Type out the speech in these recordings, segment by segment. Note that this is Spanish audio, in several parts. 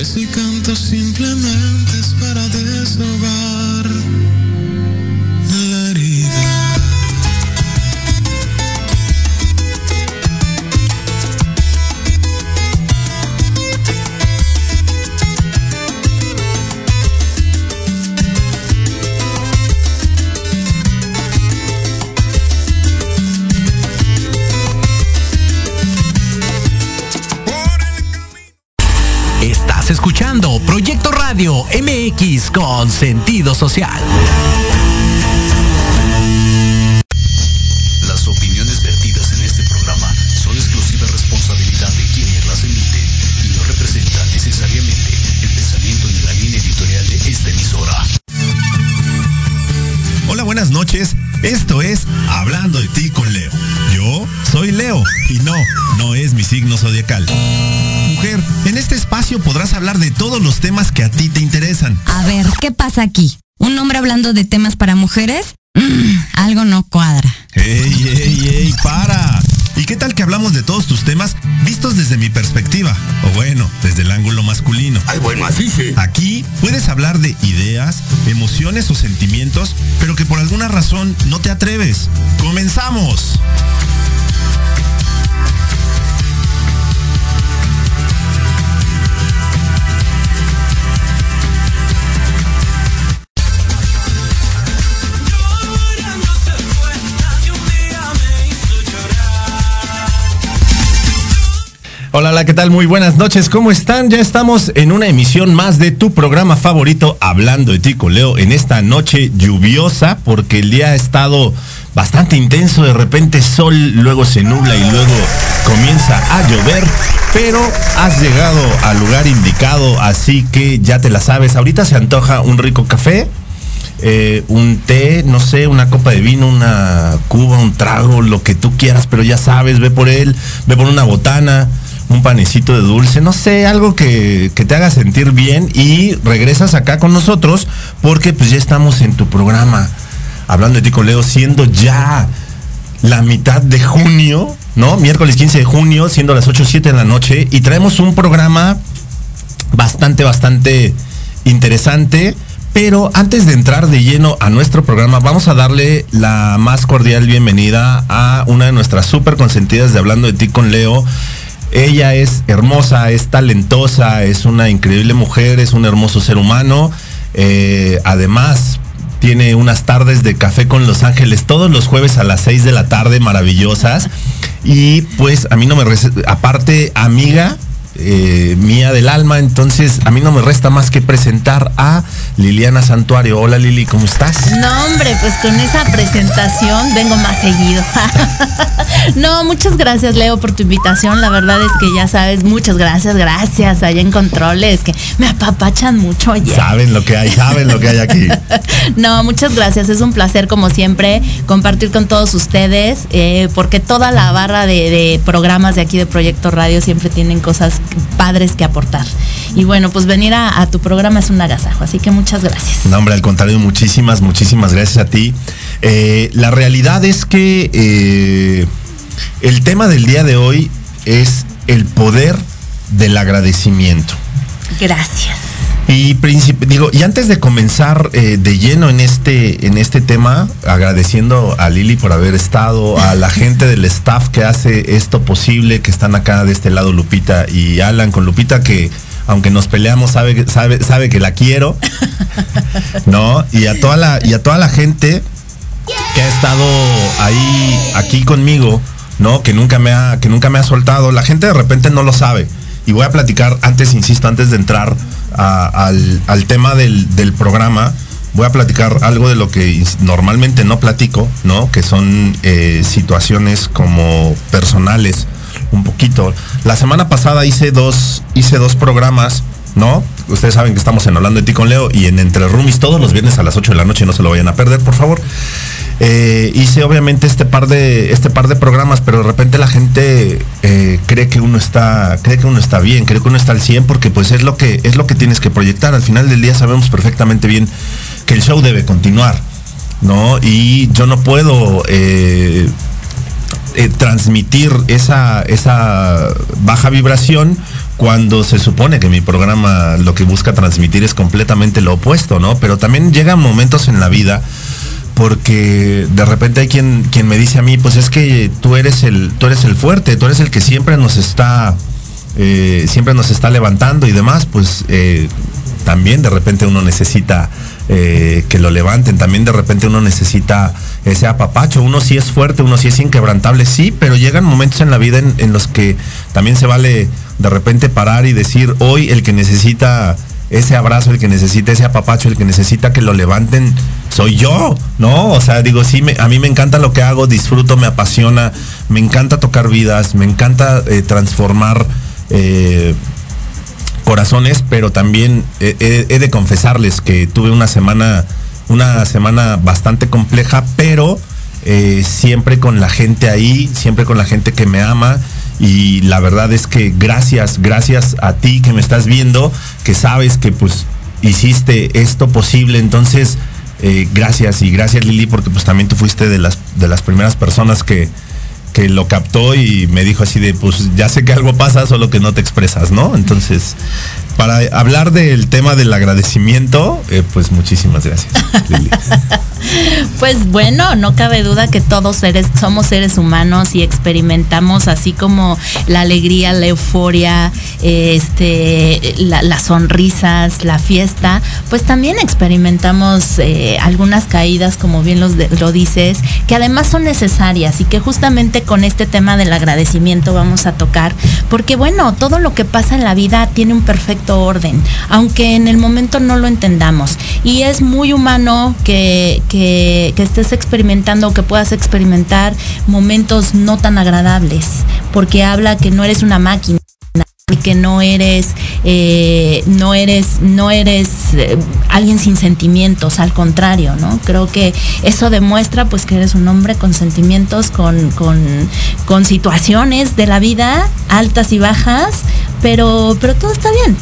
Pues si canto simplemente es para desahogar MX con sentido social. Las opiniones vertidas en este programa son exclusiva responsabilidad de quienes las emiten y no representan necesariamente el pensamiento ni la línea editorial de esta emisora. Hola, buenas noches. Esto es Hablando de ti con Leo. Yo soy Leo y no, no es mi signo zodiacal. Mujer, espacio podrás hablar de todos los temas que a ti te interesan. A ver, ¿qué pasa aquí? ¿Un hombre hablando de temas para mujeres? Mm, algo no cuadra. ¡Ey, ey, ey! ¡Para! ¿Y qué tal que hablamos de todos tus temas vistos desde mi perspectiva? O bueno, desde el ángulo masculino. Ay, bueno, así sí. Aquí puedes hablar de ideas, emociones o sentimientos, pero que por alguna razón no te atreves. ¡Comenzamos! Hola, hola, ¿qué tal? Muy buenas noches, ¿cómo están? Ya estamos en una emisión más de tu programa favorito, Hablando de ti con Leo, en esta noche lluviosa, porque el día ha estado bastante intenso, de repente sol, luego se nubla y luego comienza a llover, pero has llegado al lugar indicado, así que ya te la sabes, ahorita se antoja un rico café, eh, un té, no sé, una copa de vino, una cuba, un trago, lo que tú quieras, pero ya sabes, ve por él, ve por una botana, un panecito de dulce, no sé, algo que, que te haga sentir bien y regresas acá con nosotros porque pues ya estamos en tu programa, hablando de ti con Leo, siendo ya la mitad de junio, ¿no? Miércoles 15 de junio, siendo las 8 o 7 de la noche y traemos un programa bastante, bastante interesante. Pero antes de entrar de lleno a nuestro programa, vamos a darle la más cordial bienvenida a una de nuestras súper consentidas de Hablando de ti con Leo. Ella es hermosa, es talentosa, es una increíble mujer, es un hermoso ser humano. Eh, además, tiene unas tardes de café con Los Ángeles todos los jueves a las 6 de la tarde, maravillosas. Y pues a mí no me... Aparte, amiga, eh, mía del alma, entonces a mí no me resta más que presentar a Liliana Santuario. Hola Lili, ¿cómo estás? No, hombre, pues con esa presentación vengo más seguido. no, muchas gracias, Leo, por tu invitación. La verdad es que ya sabes, muchas gracias, gracias allá en controles, que me apapachan mucho oye. Saben lo que hay, saben lo que hay aquí. No, muchas gracias. Es un placer, como siempre, compartir con todos ustedes, eh, porque toda la barra de, de programas de aquí de Proyecto Radio siempre tienen cosas padres que aportar. Y bueno, pues venir a, a tu programa es un agasajo, así que muchas gracias. No, hombre, al contrario, muchísimas, muchísimas gracias a ti. Eh, la realidad es que eh, el tema del día de hoy es el poder del agradecimiento. Gracias. Y digo, y antes de comenzar eh, de lleno en este, en este tema, agradeciendo a Lili por haber estado, a la gente del staff que hace esto posible, que están acá de este lado Lupita y Alan con Lupita que aunque nos peleamos sabe, que- sabe, sabe que la quiero, ¿no? Y a toda la, y a toda la gente que ha estado ahí, aquí conmigo, ¿no? Que nunca me ha, que nunca me ha soltado. La gente de repente no lo sabe. Y voy a platicar antes, insisto, antes de entrar al, al tema del, del programa, voy a platicar algo de lo que normalmente no platico, ¿no? Que son eh, situaciones como personales, un poquito. La semana pasada hice dos, hice dos programas, ¿no? Ustedes saben que estamos en Hablando de Ti con Leo y en Entre Roomies todos los viernes a las 8 de la noche, no se lo vayan a perder, por favor. Eh, hice obviamente este par de este par de programas, pero de repente la gente eh, cree que uno está cree que uno está bien, cree que uno está al 100 porque pues es lo que es lo que tienes que proyectar. Al final del día sabemos perfectamente bien que el show debe continuar, ¿no? Y yo no puedo eh, transmitir esa, esa baja vibración cuando se supone que mi programa lo que busca transmitir es completamente lo opuesto, ¿no? Pero también llegan momentos en la vida porque de repente hay quien, quien me dice a mí, pues es que tú eres el, tú eres el fuerte, tú eres el que siempre nos está, eh, siempre nos está levantando y demás, pues eh, también de repente uno necesita eh, que lo levanten, también de repente uno necesita ese apapacho, uno sí es fuerte, uno sí es inquebrantable, sí, pero llegan momentos en la vida en, en los que también se vale de repente parar y decir, hoy el que necesita ese abrazo, el que necesita ese apapacho, el que necesita que lo levanten, soy yo, ¿no? O sea, digo, sí, a mí me encanta lo que hago, disfruto, me apasiona, me encanta tocar vidas, me encanta eh, transformar eh, corazones, pero también he, he de confesarles que tuve una semana, una semana bastante compleja, pero eh, siempre con la gente ahí, siempre con la gente que me ama. Y la verdad es que gracias, gracias a ti que me estás viendo, que sabes que pues hiciste esto posible. Entonces, eh, gracias y gracias Lili, porque pues también tú fuiste de las, de las primeras personas que, que lo captó y me dijo así de, pues ya sé que algo pasa, solo que no te expresas, ¿no? Entonces, para hablar del tema del agradecimiento, eh, pues muchísimas gracias. Lili. Pues bueno, no cabe duda que todos seres, somos seres humanos y experimentamos así como la alegría, la euforia, eh, este, la- las sonrisas, la fiesta, pues también experimentamos eh, algunas caídas, como bien los de- lo dices, que además son necesarias y que justamente con este tema del agradecimiento vamos a tocar, porque bueno, todo lo que pasa en la vida tiene un perfecto orden, aunque en el momento no lo entendamos. Y es muy humano que, que, que estés experimentando o que puedas experimentar momentos no tan agradables, porque habla que no eres una máquina y que no eres eh, no eres no eres eh, alguien sin sentimientos al contrario no creo que eso demuestra pues que eres un hombre con sentimientos con con, con situaciones de la vida altas y bajas pero pero todo está bien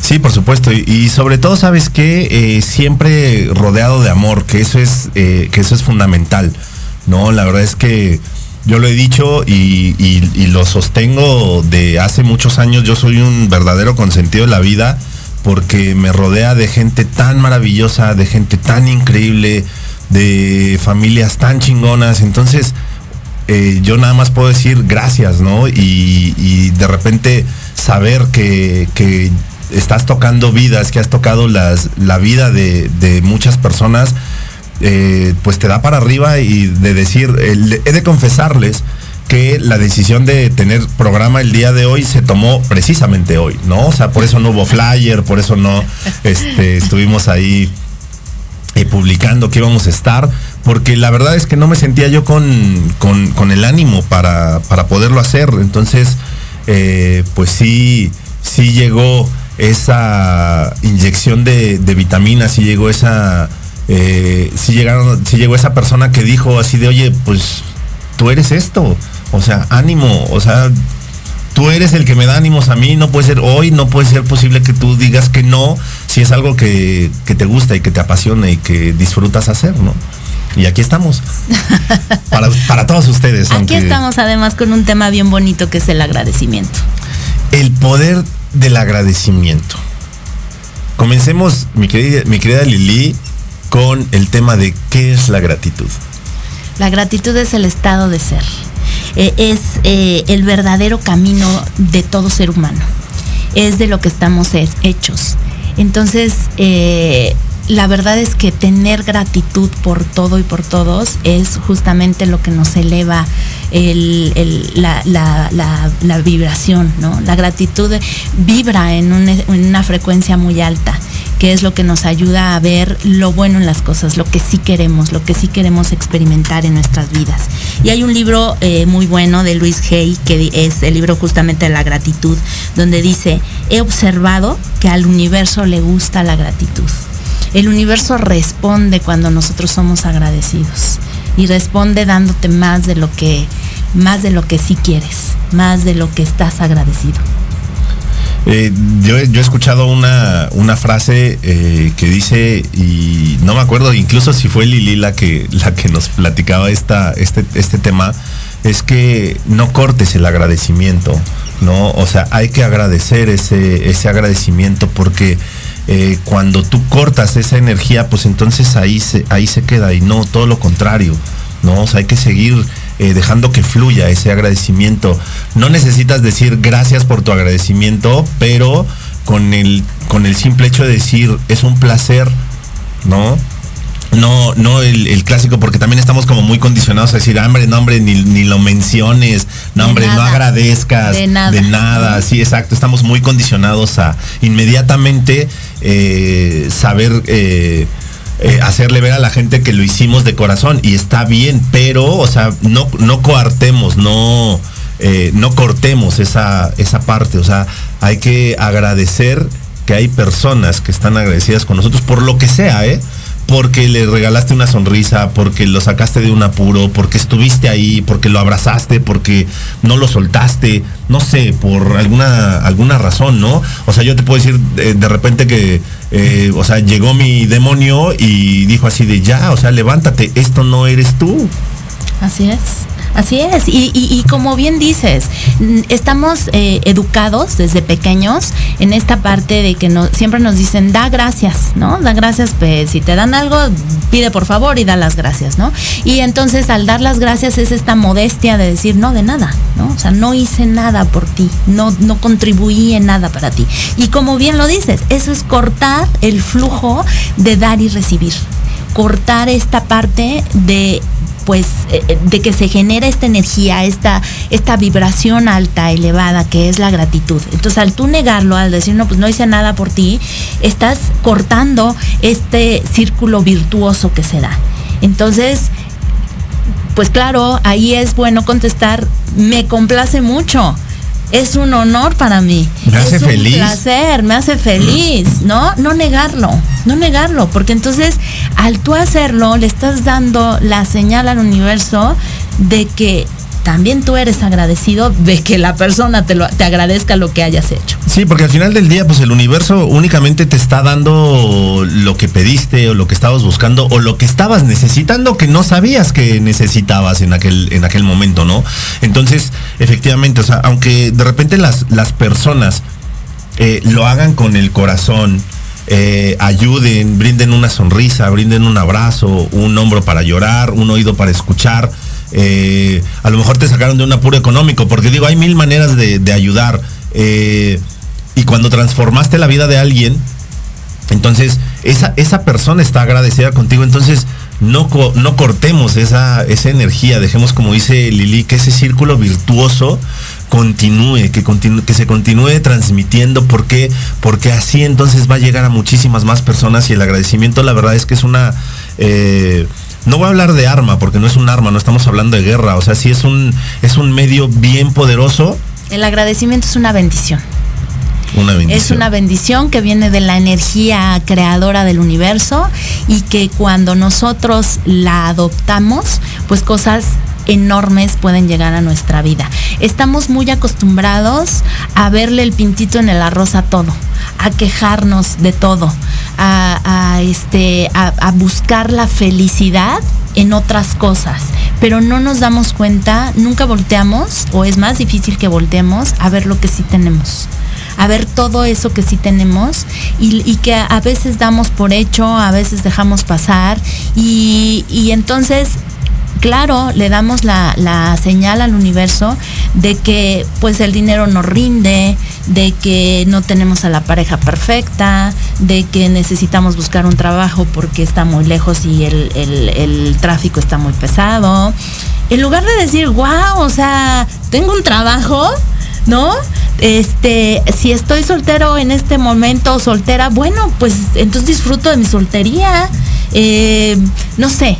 Sí, por supuesto. Y, sobre todo, ¿sabes que siempre rodeado de amor, que eso es, eh, que eso es fundamental. No, la verdad es que yo lo he dicho y, lo sostengo de hace muchos años. Yo soy un verdadero consentido de la vida porque me rodea de gente tan maravillosa, de gente tan increíble, de familias tan chingonas. Entonces, eh, yo nada más puedo decir gracias, ¿no? Y, de repente saber que, estás tocando vidas, que has tocado la vida de muchas personas, eh, pues te da para arriba y de decir, he de confesarles que la decisión de tener programa el día de hoy se tomó precisamente hoy, ¿no? O sea, por eso no hubo flyer, por eso no este, estuvimos ahí eh, publicando que íbamos a estar, porque la verdad es que no me sentía yo con, con- con el ánimo para, para poderlo hacer. Entonces, eh, pues sí, sí llegó esa inyección de, de vitaminas, sí llegó esa, eh, sí llegaron, sí llegó esa persona que dijo así de, oye, pues tú eres esto, o sea, ánimo, o sea, tú eres el que me da ánimos a mí, no puede ser hoy, no puede ser posible que tú digas que no, si es algo que, que te gusta y que te apasiona y que disfrutas hacer, ¿no? Y aquí estamos. Para, para todos ustedes. aquí aunque estamos además con un tema bien bonito que es el agradecimiento El poder del agradecimiento. comencemos, mi querida, mi querida Lili, con el tema de qué es la gratitud. La gratitud es el estado de ser. Eh, es eh, el verdadero camino de todo ser humano. Es de lo que estamos hechos. Entonces, eh, la verdad es que tener gratitud por todo y por todos es justamente lo que nos eleva la, vibración, ¿no? La gratitud vibra en una, frecuencia muy alta que es lo que nos ayuda a ver lo bueno en las cosas, lo que sí queremos, lo que sí queremos experimentar en nuestras vidas. Y hay un libro eh, muy bueno de Luis Hay, que es el libro justamente de la gratitud, donde dice, he observado que al universo le gusta la gratitud. El universo responde cuando nosotros somos agradecidos y responde dándote más de lo que más de lo que sí quieres, más de lo que estás agradecido. Eh, yo, he escuchado una, frase eh, que dice, y no me acuerdo incluso si fue Lili la que, la que nos platicaba esta, este, este tema, es que no cortes el agradecimiento, ¿no? O sea, hay que agradecer ese, ese agradecimiento porque eh, cuando tú cortas esa energía, pues entonces ahí ahí se queda y no todo lo contrario, ¿no? O sea, hay que seguir eh, dejando que fluya ese agradecimiento. No necesitas decir gracias por tu agradecimiento, pero con el, con el simple hecho de decir es un placer, ¿no? no, no el, clásico, porque también estamos como muy condicionados a decir, hambre, no, hombre, ni, lo menciones, no, hombre, no agradezcas, de nada. de nada. Sí, exacto, estamos muy condicionados a inmediatamente eh, saber eh, eh, hacerle ver a la gente que lo hicimos de corazón y está bien, pero, o sea, no, no coartemos, no, no cortemos esa, esa parte, o sea, hay que agradecer que hay personas que están agradecidas con nosotros por lo que sea, ¿eh? Porque le regalaste una sonrisa, porque lo sacaste de un apuro, porque estuviste ahí, porque lo abrazaste, porque no lo soltaste, no sé, por alguna, alguna razón, ¿no? O sea, yo te puedo decir eh, de, repente que, eh, o sea, llegó mi demonio y dijo así de ya, o sea, levántate, esto no eres tú. Así es. Así es, y, como bien dices, estamos eh, educados desde pequeños en esta parte de que no, siempre nos dicen, da gracias, ¿no? Da gracias, pues si te dan algo, pide por favor y da las gracias, ¿no? Y entonces al dar las gracias es esta modestia de decir, no, de nada, ¿no? O sea, no hice nada por ti, no, no contribuí en nada para ti. Y como bien lo dices, eso es cortar el flujo de dar y recibir cortar esta parte de pues eh, eh, de que se genera esta energía, esta, esta vibración alta, elevada, que es la gratitud. Entonces al tú negarlo, al decir, no, pues no hice nada por ti, estás cortando este círculo virtuoso que se da. Entonces, pues claro, ahí es bueno contestar, me complace mucho es un honor para mí. Me hace es feliz. Placer, me hace feliz, ¿no? No negarlo, no negarlo, porque entonces al tú hacerlo le estás dando la señal al universo de que también tú eres agradecido de que la persona te, lo, te agradezca lo que hayas hecho. Sí, porque al final del día, pues el universo únicamente te está dando lo que pediste o lo que estabas buscando o lo que estabas necesitando que no sabías que necesitabas en aquel, en aquel momento, ¿no? Entonces, efectivamente, o sea, aunque de repente las, las personas eh, lo hagan con el corazón, eh, ayuden, brinden una sonrisa, brinden un abrazo, un hombro para llorar, un oído para escuchar, eh, a lo mejor te sacaron de un apuro económico, porque digo, hay mil maneras de, ayudar. Eh, y cuando transformaste la vida de alguien, entonces esa, esa persona está agradecida contigo, entonces no, no cortemos esa, esa energía, dejemos como dice Lili, que ese círculo virtuoso continúe, que, que se continúe transmitiendo, porque, porque así entonces va a llegar a muchísimas más personas y el agradecimiento la verdad es que es una... Eh, no voy a hablar de arma, porque no es un arma, no estamos hablando de guerra. O sea, sí es un, es un medio bien poderoso. El agradecimiento es una bendición. Una bendición. Es una bendición que viene de la energía creadora del universo y que cuando nosotros la adoptamos, pues cosas enormes pueden llegar a nuestra vida. Estamos muy acostumbrados a verle el pintito en el arroz a todo, a quejarnos de todo, a, este, a, buscar la felicidad en otras cosas, pero no nos damos cuenta, nunca volteamos, o es más difícil que volteemos a ver lo que sí tenemos a ver todo eso que sí tenemos y, que a veces damos por hecho, a veces dejamos pasar y entonces claro, le damos la, la, señal al universo de que pues el dinero no rinde, de que no tenemos a la pareja perfecta, de que necesitamos buscar un trabajo porque está muy lejos y el, el, tráfico está muy pesado. En lugar de decir, wow, o sea, tengo un trabajo, ¿no? Este, si estoy soltero en este momento, soltera, bueno, pues entonces disfruto de mi soltería. Eh, no sé,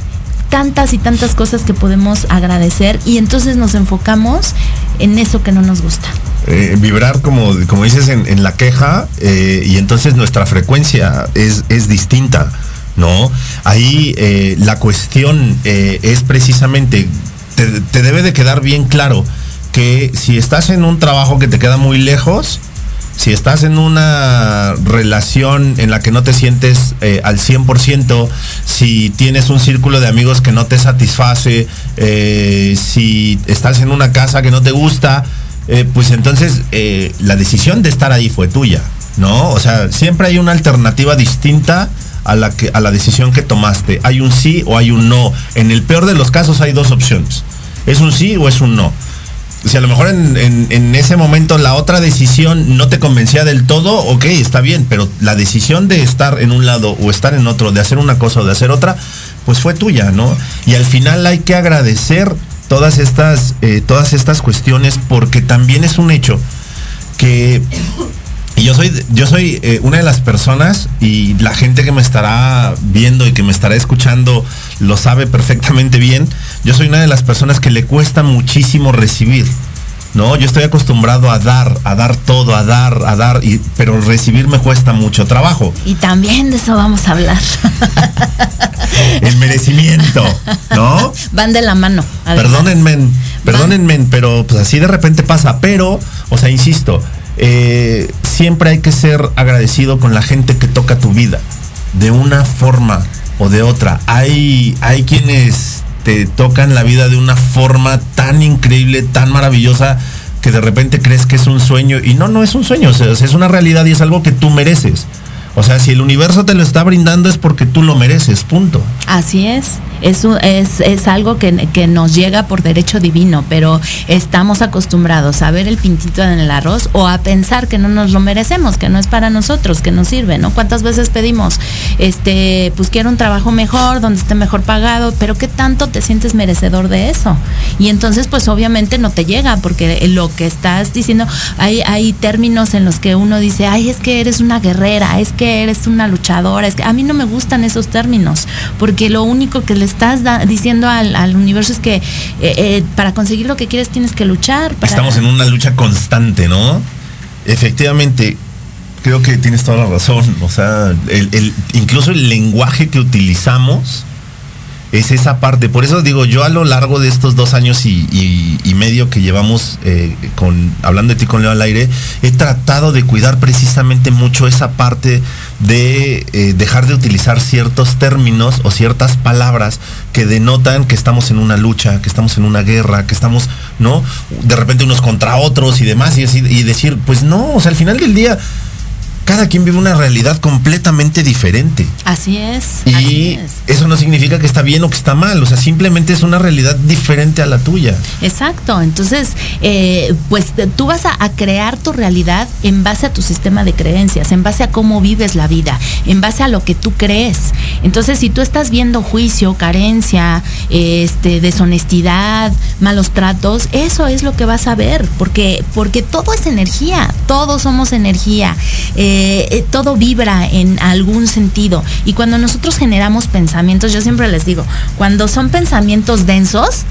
tantas y tantas cosas que podemos agradecer y entonces nos enfocamos en eso que no nos gusta. Eh, vibrar, como, como dices, en, la queja eh, y entonces nuestra frecuencia es, es distinta, ¿no? Ahí eh, la cuestión es precisamente, te, te debe de quedar bien claro que si estás en un trabajo que te queda muy lejos, si estás en una relación en la que no te sientes eh, al 100%, si tienes un círculo de amigos que no te satisface, eh, si estás en una casa que no te gusta, eh, pues entonces eh, la decisión de estar ahí fue tuya, ¿no? O sea, siempre hay una alternativa distinta a la, que, a la decisión que tomaste. Hay un sí o hay un no. En el peor de los casos hay dos opciones. Es un sí o es un no si a lo mejor en, en, ese momento la otra decisión no te convencía del todo, ok, está bien, pero la decisión de estar en un lado o estar en otro, de hacer una cosa o de hacer otra, pues fue tuya, ¿no? Y al final hay que agradecer todas estas, eh, todas estas cuestiones porque también es un hecho que y yo soy, yo soy eh, una de las personas y la gente que me estará viendo y que me estará escuchando lo sabe perfectamente bien. Yo soy una de las personas que le cuesta muchísimo recibir. No, yo estoy acostumbrado a dar, a dar todo, a dar, a dar, y, pero recibir me cuesta mucho trabajo. Y también de eso vamos a hablar. El merecimiento, ¿no? Van de la mano. Perdónenme, perdónenme, pero pues así de repente pasa. Pero, o sea, insisto, eh, siempre hay que ser agradecido con la gente que toca tu vida, de una forma o de otra. Hay, hay quienes te tocan la vida de una forma tan increíble, tan maravillosa, que de repente crees que es un sueño y no, no es un sueño, o es una realidad y es algo que tú mereces. O sea, si el universo te lo está brindando es porque tú lo mereces, punto. Así es. Eso es, es algo que, que, nos llega por derecho divino, pero estamos acostumbrados a ver el pintito en el arroz o a pensar que no nos lo merecemos, que no es para nosotros, que nos sirve, ¿no? ¿Cuántas veces pedimos, este, pues quiero un trabajo mejor, donde esté mejor pagado, pero qué tanto te sientes merecedor de eso? Y entonces, pues obviamente no te llega, porque lo que estás diciendo, hay, hay términos en los que uno dice, ay, es que eres una guerrera, es que eres una luchadora, es que a mí no me gustan esos términos, porque lo único que les estás diciendo al, al, universo es que eh, eh, para conseguir lo que quieres tienes que luchar. Estamos en una lucha constante, ¿no? Efectivamente, creo que tienes toda la razón. O sea, el, incluso el lenguaje que utilizamos es esa parte. Por eso digo, yo a lo largo de estos dos años y, medio que llevamos eh, con hablando de ti con Leo al aire, he tratado de cuidar precisamente mucho esa parte de eh, dejar de utilizar ciertos términos o ciertas palabras que denotan que estamos en una lucha, que estamos en una guerra, que estamos, ¿no? De repente unos contra otros y demás, y, y decir, pues no, o sea, al final del día cada quien vive una realidad completamente diferente. Así es. Y así es. eso no significa que está bien o que está mal, o sea, simplemente es una realidad diferente a la tuya. Exacto, entonces, eh, pues tú vas a, a, crear tu realidad en base a tu sistema de creencias, en base a cómo vives la vida, en base a lo que tú crees. Entonces, si tú estás viendo juicio, carencia, este, deshonestidad, malos tratos, eso es lo que vas a ver, porque, porque todo es energía, todos somos energía. Eh, eh, todo vibra en algún sentido. Y cuando nosotros generamos pensamientos, yo siempre les digo, cuando son pensamientos densos,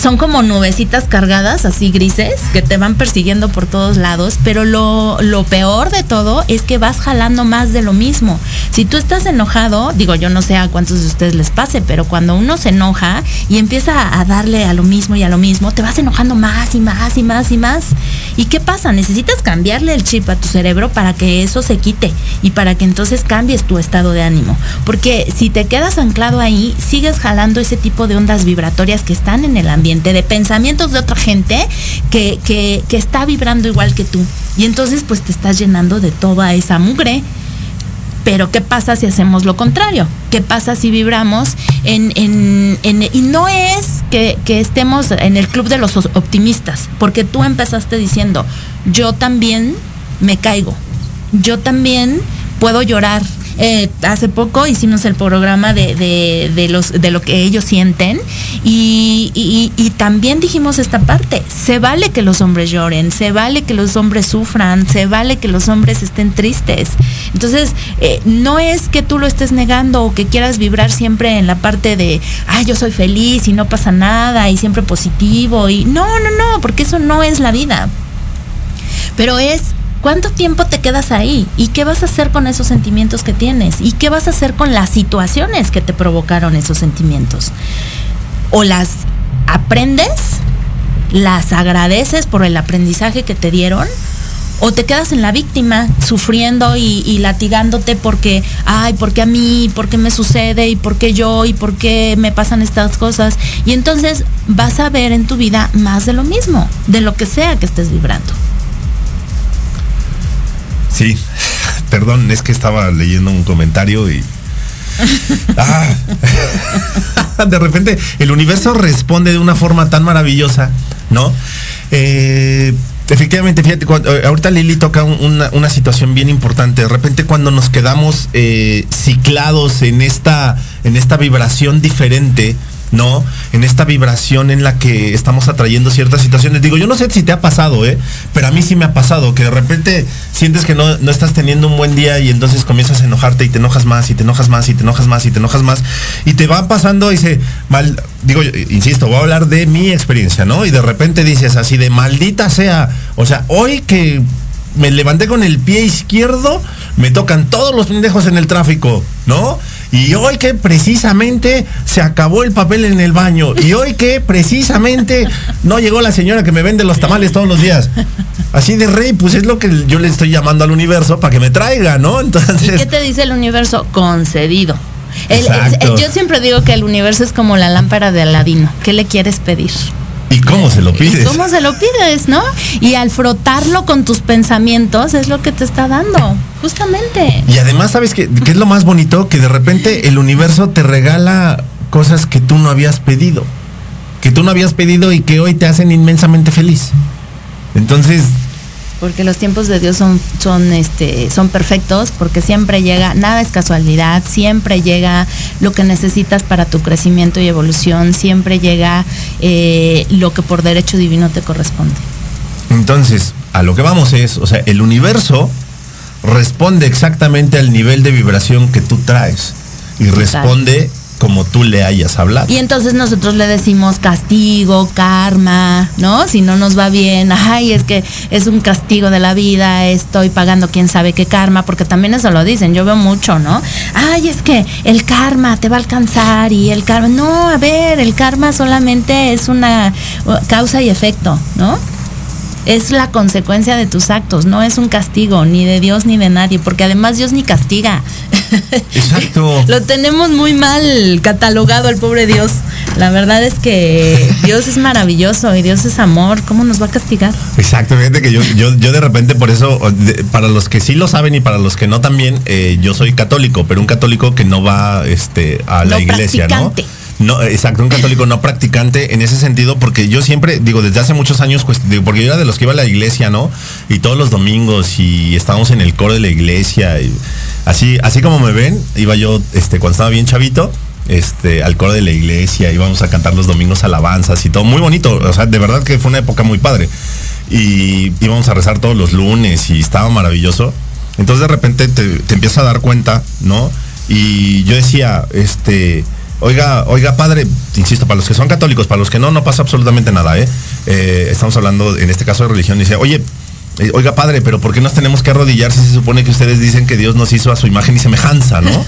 son como nubecitas cargadas, así grises, que te van persiguiendo por todos lados, pero lo peor de todo es que vas jalando más de lo mismo. Si tú estás enojado, digo, yo no sé a cuántos de ustedes les pase, pero cuando uno se enoja y empieza a darle a lo mismo y a lo mismo, te vas enojando más y más y más y más. ¿Y qué pasa? Necesitas cambiarle el chip a tu cerebro para que eso se quite y para que entonces cambies tu estado de ánimo. Porque si te quedas anclado ahí, sigues jalando ese tipo de ondas vibratorias que están en el ambiente, de pensamientos de otra gente que, que, que está vibrando igual que tú. Y entonces pues te estás llenando de toda esa mugre pero ¿qué pasa si hacemos lo contrario? ¿Qué pasa si vibramos en... en, en y no es que, que, estemos en el club de los optimistas, porque tú empezaste diciendo, yo también me caigo, yo también puedo llorar, eh, hace poco hicimos el programa de, de, los, de lo que ellos sienten y, también dijimos esta parte, se vale que los hombres lloren, se vale que los hombres sufran, se vale que los hombres estén tristes. Entonces, eh, no es que tú lo estés negando o que quieras vibrar siempre en la parte de, ay, yo soy feliz y no pasa nada y siempre positivo y no, no, no, porque eso no es la vida. Pero es ¿Cuánto tiempo te quedas ahí? ¿Y qué vas a hacer con esos sentimientos que tienes? ¿Y qué vas a hacer con las situaciones que te provocaron esos sentimientos? ¿O las aprendes? ¿Las agradeces por el aprendizaje que te dieron? o te quedas en la víctima sufriendo y, latigándote porque, ay, porque a mí, porque me sucede y porque yo y por qué me pasan estas cosas. Y entonces vas a ver en tu vida más de lo mismo, de lo que sea que estés vibrando. Sí, perdón, es que estaba leyendo un comentario y... Ah. de repente el universo responde de una forma tan maravillosa, ¿no? Eh, efectivamente, fíjate, cuando, ahorita Lili toca una, una, situación bien importante. De repente cuando nos quedamos eh, ciclados en esta, en esta vibración diferente, ¿no? En esta vibración en la que estamos atrayendo ciertas situaciones. Digo, yo no sé si te ha pasado, ¿eh? Pero a mí sí me ha pasado, que de repente sientes que no, no estás teniendo un buen día y entonces comienzas a enojarte y te enojas más y te enojas más y te enojas más y te enojas más. Y te va pasando y se mal, digo, insisto, voy a hablar de mi experiencia, ¿no? Y de repente dices así de maldita sea, o sea, hoy que me levanté con el pie izquierdo, me tocan todos los pendejos en el tráfico, ¿no? Y hoy que precisamente se acabó el papel en el baño. Y hoy que precisamente no llegó la señora que me vende los tamales todos los días. Así de rey, pues es lo que yo le estoy llamando al universo para que me traiga, ¿no? Entonces. ¿Y qué te dice el universo? Concedido. El, el, yo siempre digo que el universo es como la lámpara de Aladino. ¿Qué le quieres pedir? ¿Y cómo se lo pides? ¿Y ¿Cómo se lo pides, no? Y al frotarlo con tus pensamientos es lo que te está dando, justamente. Y además, ¿sabes qué, qué es lo más bonito? Que de repente el universo te regala cosas que tú no habías pedido. Que tú no habías pedido y que hoy te hacen inmensamente feliz. Entonces, porque los tiempos de Dios son, son, este, son perfectos, porque siempre llega, nada es casualidad, siempre llega lo que necesitas para tu crecimiento y evolución, siempre llega eh, lo que por derecho divino te corresponde. Entonces, a lo que vamos es, o sea, el universo responde exactamente al nivel de vibración que tú traes y responde como tú le hayas hablado. Y entonces nosotros le decimos castigo, karma, ¿no? Si no nos va bien, ay, es que es un castigo de la vida, estoy pagando quién sabe qué karma, porque también eso lo dicen, yo veo mucho, ¿no? Ay, es que el karma te va a alcanzar y el karma, no, a ver, el karma solamente es una causa y efecto, ¿no? es la consecuencia de tus actos, no es un castigo ni de Dios ni de nadie, porque además Dios ni castiga. Exacto. Lo tenemos muy mal catalogado al pobre Dios. La verdad es que Dios es maravilloso y Dios es amor. ¿Cómo nos va a castigar? Exacto, fíjate que yo, yo, yo de repente por eso, para los que sí lo saben y para los que no también, eh, yo soy católico, pero un católico que no va este, a la no iglesia, practicante. ¿no? No, exacto, un católico no practicante en ese sentido, porque yo siempre, digo, desde hace muchos años, pues, porque yo era de los que iba a la iglesia, ¿no? Y todos los domingos y estábamos en el coro de la iglesia. Y así, así como me ven, iba yo, este, cuando estaba bien chavito, este, al coro de la iglesia, íbamos a cantar los domingos alabanzas y todo, muy bonito, o sea, de verdad que fue una época muy padre. Y íbamos a rezar todos los lunes y estaba maravilloso. Entonces de repente te, te empiezas a dar cuenta, ¿no? Y yo decía, este, Oiga, oiga, padre, insisto, para los que son católicos, para los que no, no pasa absolutamente nada, ¿eh? eh estamos hablando, en este caso, de religión. Dice, oye, eh, oiga, padre, pero ¿por qué nos tenemos que arrodillar si se supone que ustedes dicen que Dios nos hizo a su imagen y semejanza, ¿no?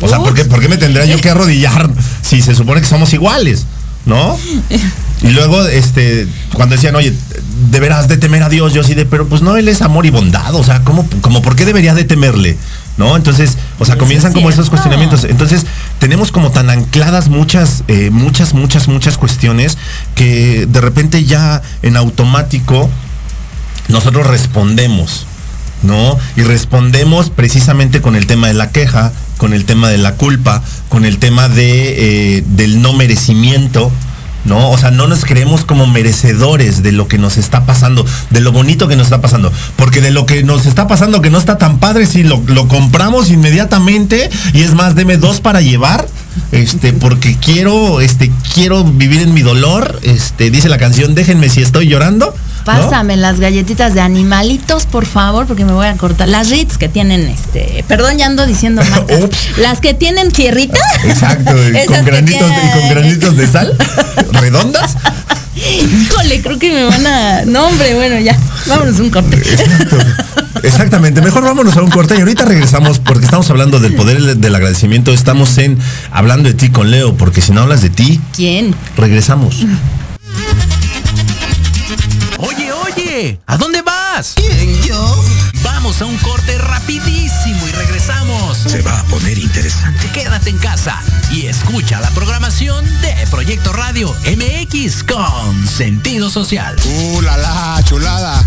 O sea, ¿por qué, ¿por qué me tendría yo que arrodillar si se supone que somos iguales? ¿No? Y luego, este, cuando decían, oye, deberás de temer a Dios. Yo así de, pero pues no, Él es amor y bondad. O sea, ¿cómo, como, ¿por qué debería de temerle? ¿No? Entonces, o sea, Eso comienzan es como esos cuestionamientos. Entonces, tenemos como tan ancladas muchas, eh, muchas, muchas, muchas cuestiones que de repente ya en automático nosotros respondemos, ¿no? Y respondemos precisamente con el tema de la queja, con el tema de la culpa, con el tema de, eh, del no merecimiento. ¿No? O sea, no nos creemos como merecedores de lo que nos está pasando, de lo bonito que nos está pasando. Porque de lo que nos está pasando que no está tan padre, si lo, lo compramos inmediatamente, y es más, deme dos para llevar, este, porque quiero, este, quiero vivir en mi dolor. Este, dice la canción, déjenme si estoy llorando. ¿no? Pásame las galletitas de animalitos, por favor, porque me voy a cortar. Las Ritz que tienen, este, perdón, ya ando diciendo marcas. Las que tienen tierrita. Exacto, y Esas con granitos, de, y con tienen- granitos de sal, redondas. Híjole, creo que me van a. No, hombre, bueno, ya. Vámonos a un corte. Exacto. Exactamente, mejor vámonos a un corte y ahorita regresamos porque estamos hablando del poder del agradecimiento, estamos en hablando de ti con Leo, porque si no hablas de ti, ¿Quién? regresamos. Oye, oye, ¿a dónde vas? ¿Quién, yo? Vamos a un corte rapidísimo y regresamos. Se va a poner interesante. Quédate en casa y escucha la programación de Proyecto Radio MX con sentido social. ¡Uh, la, la, chulada!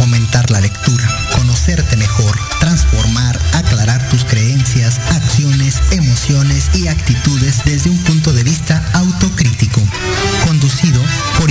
Fomentar la lectura, conocerte mejor, transformar, aclarar tus creencias, acciones, emociones y actitudes desde un punto de vista autocrítico. Conducido por